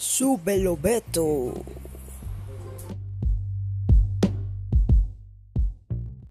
Súbelo, Beto.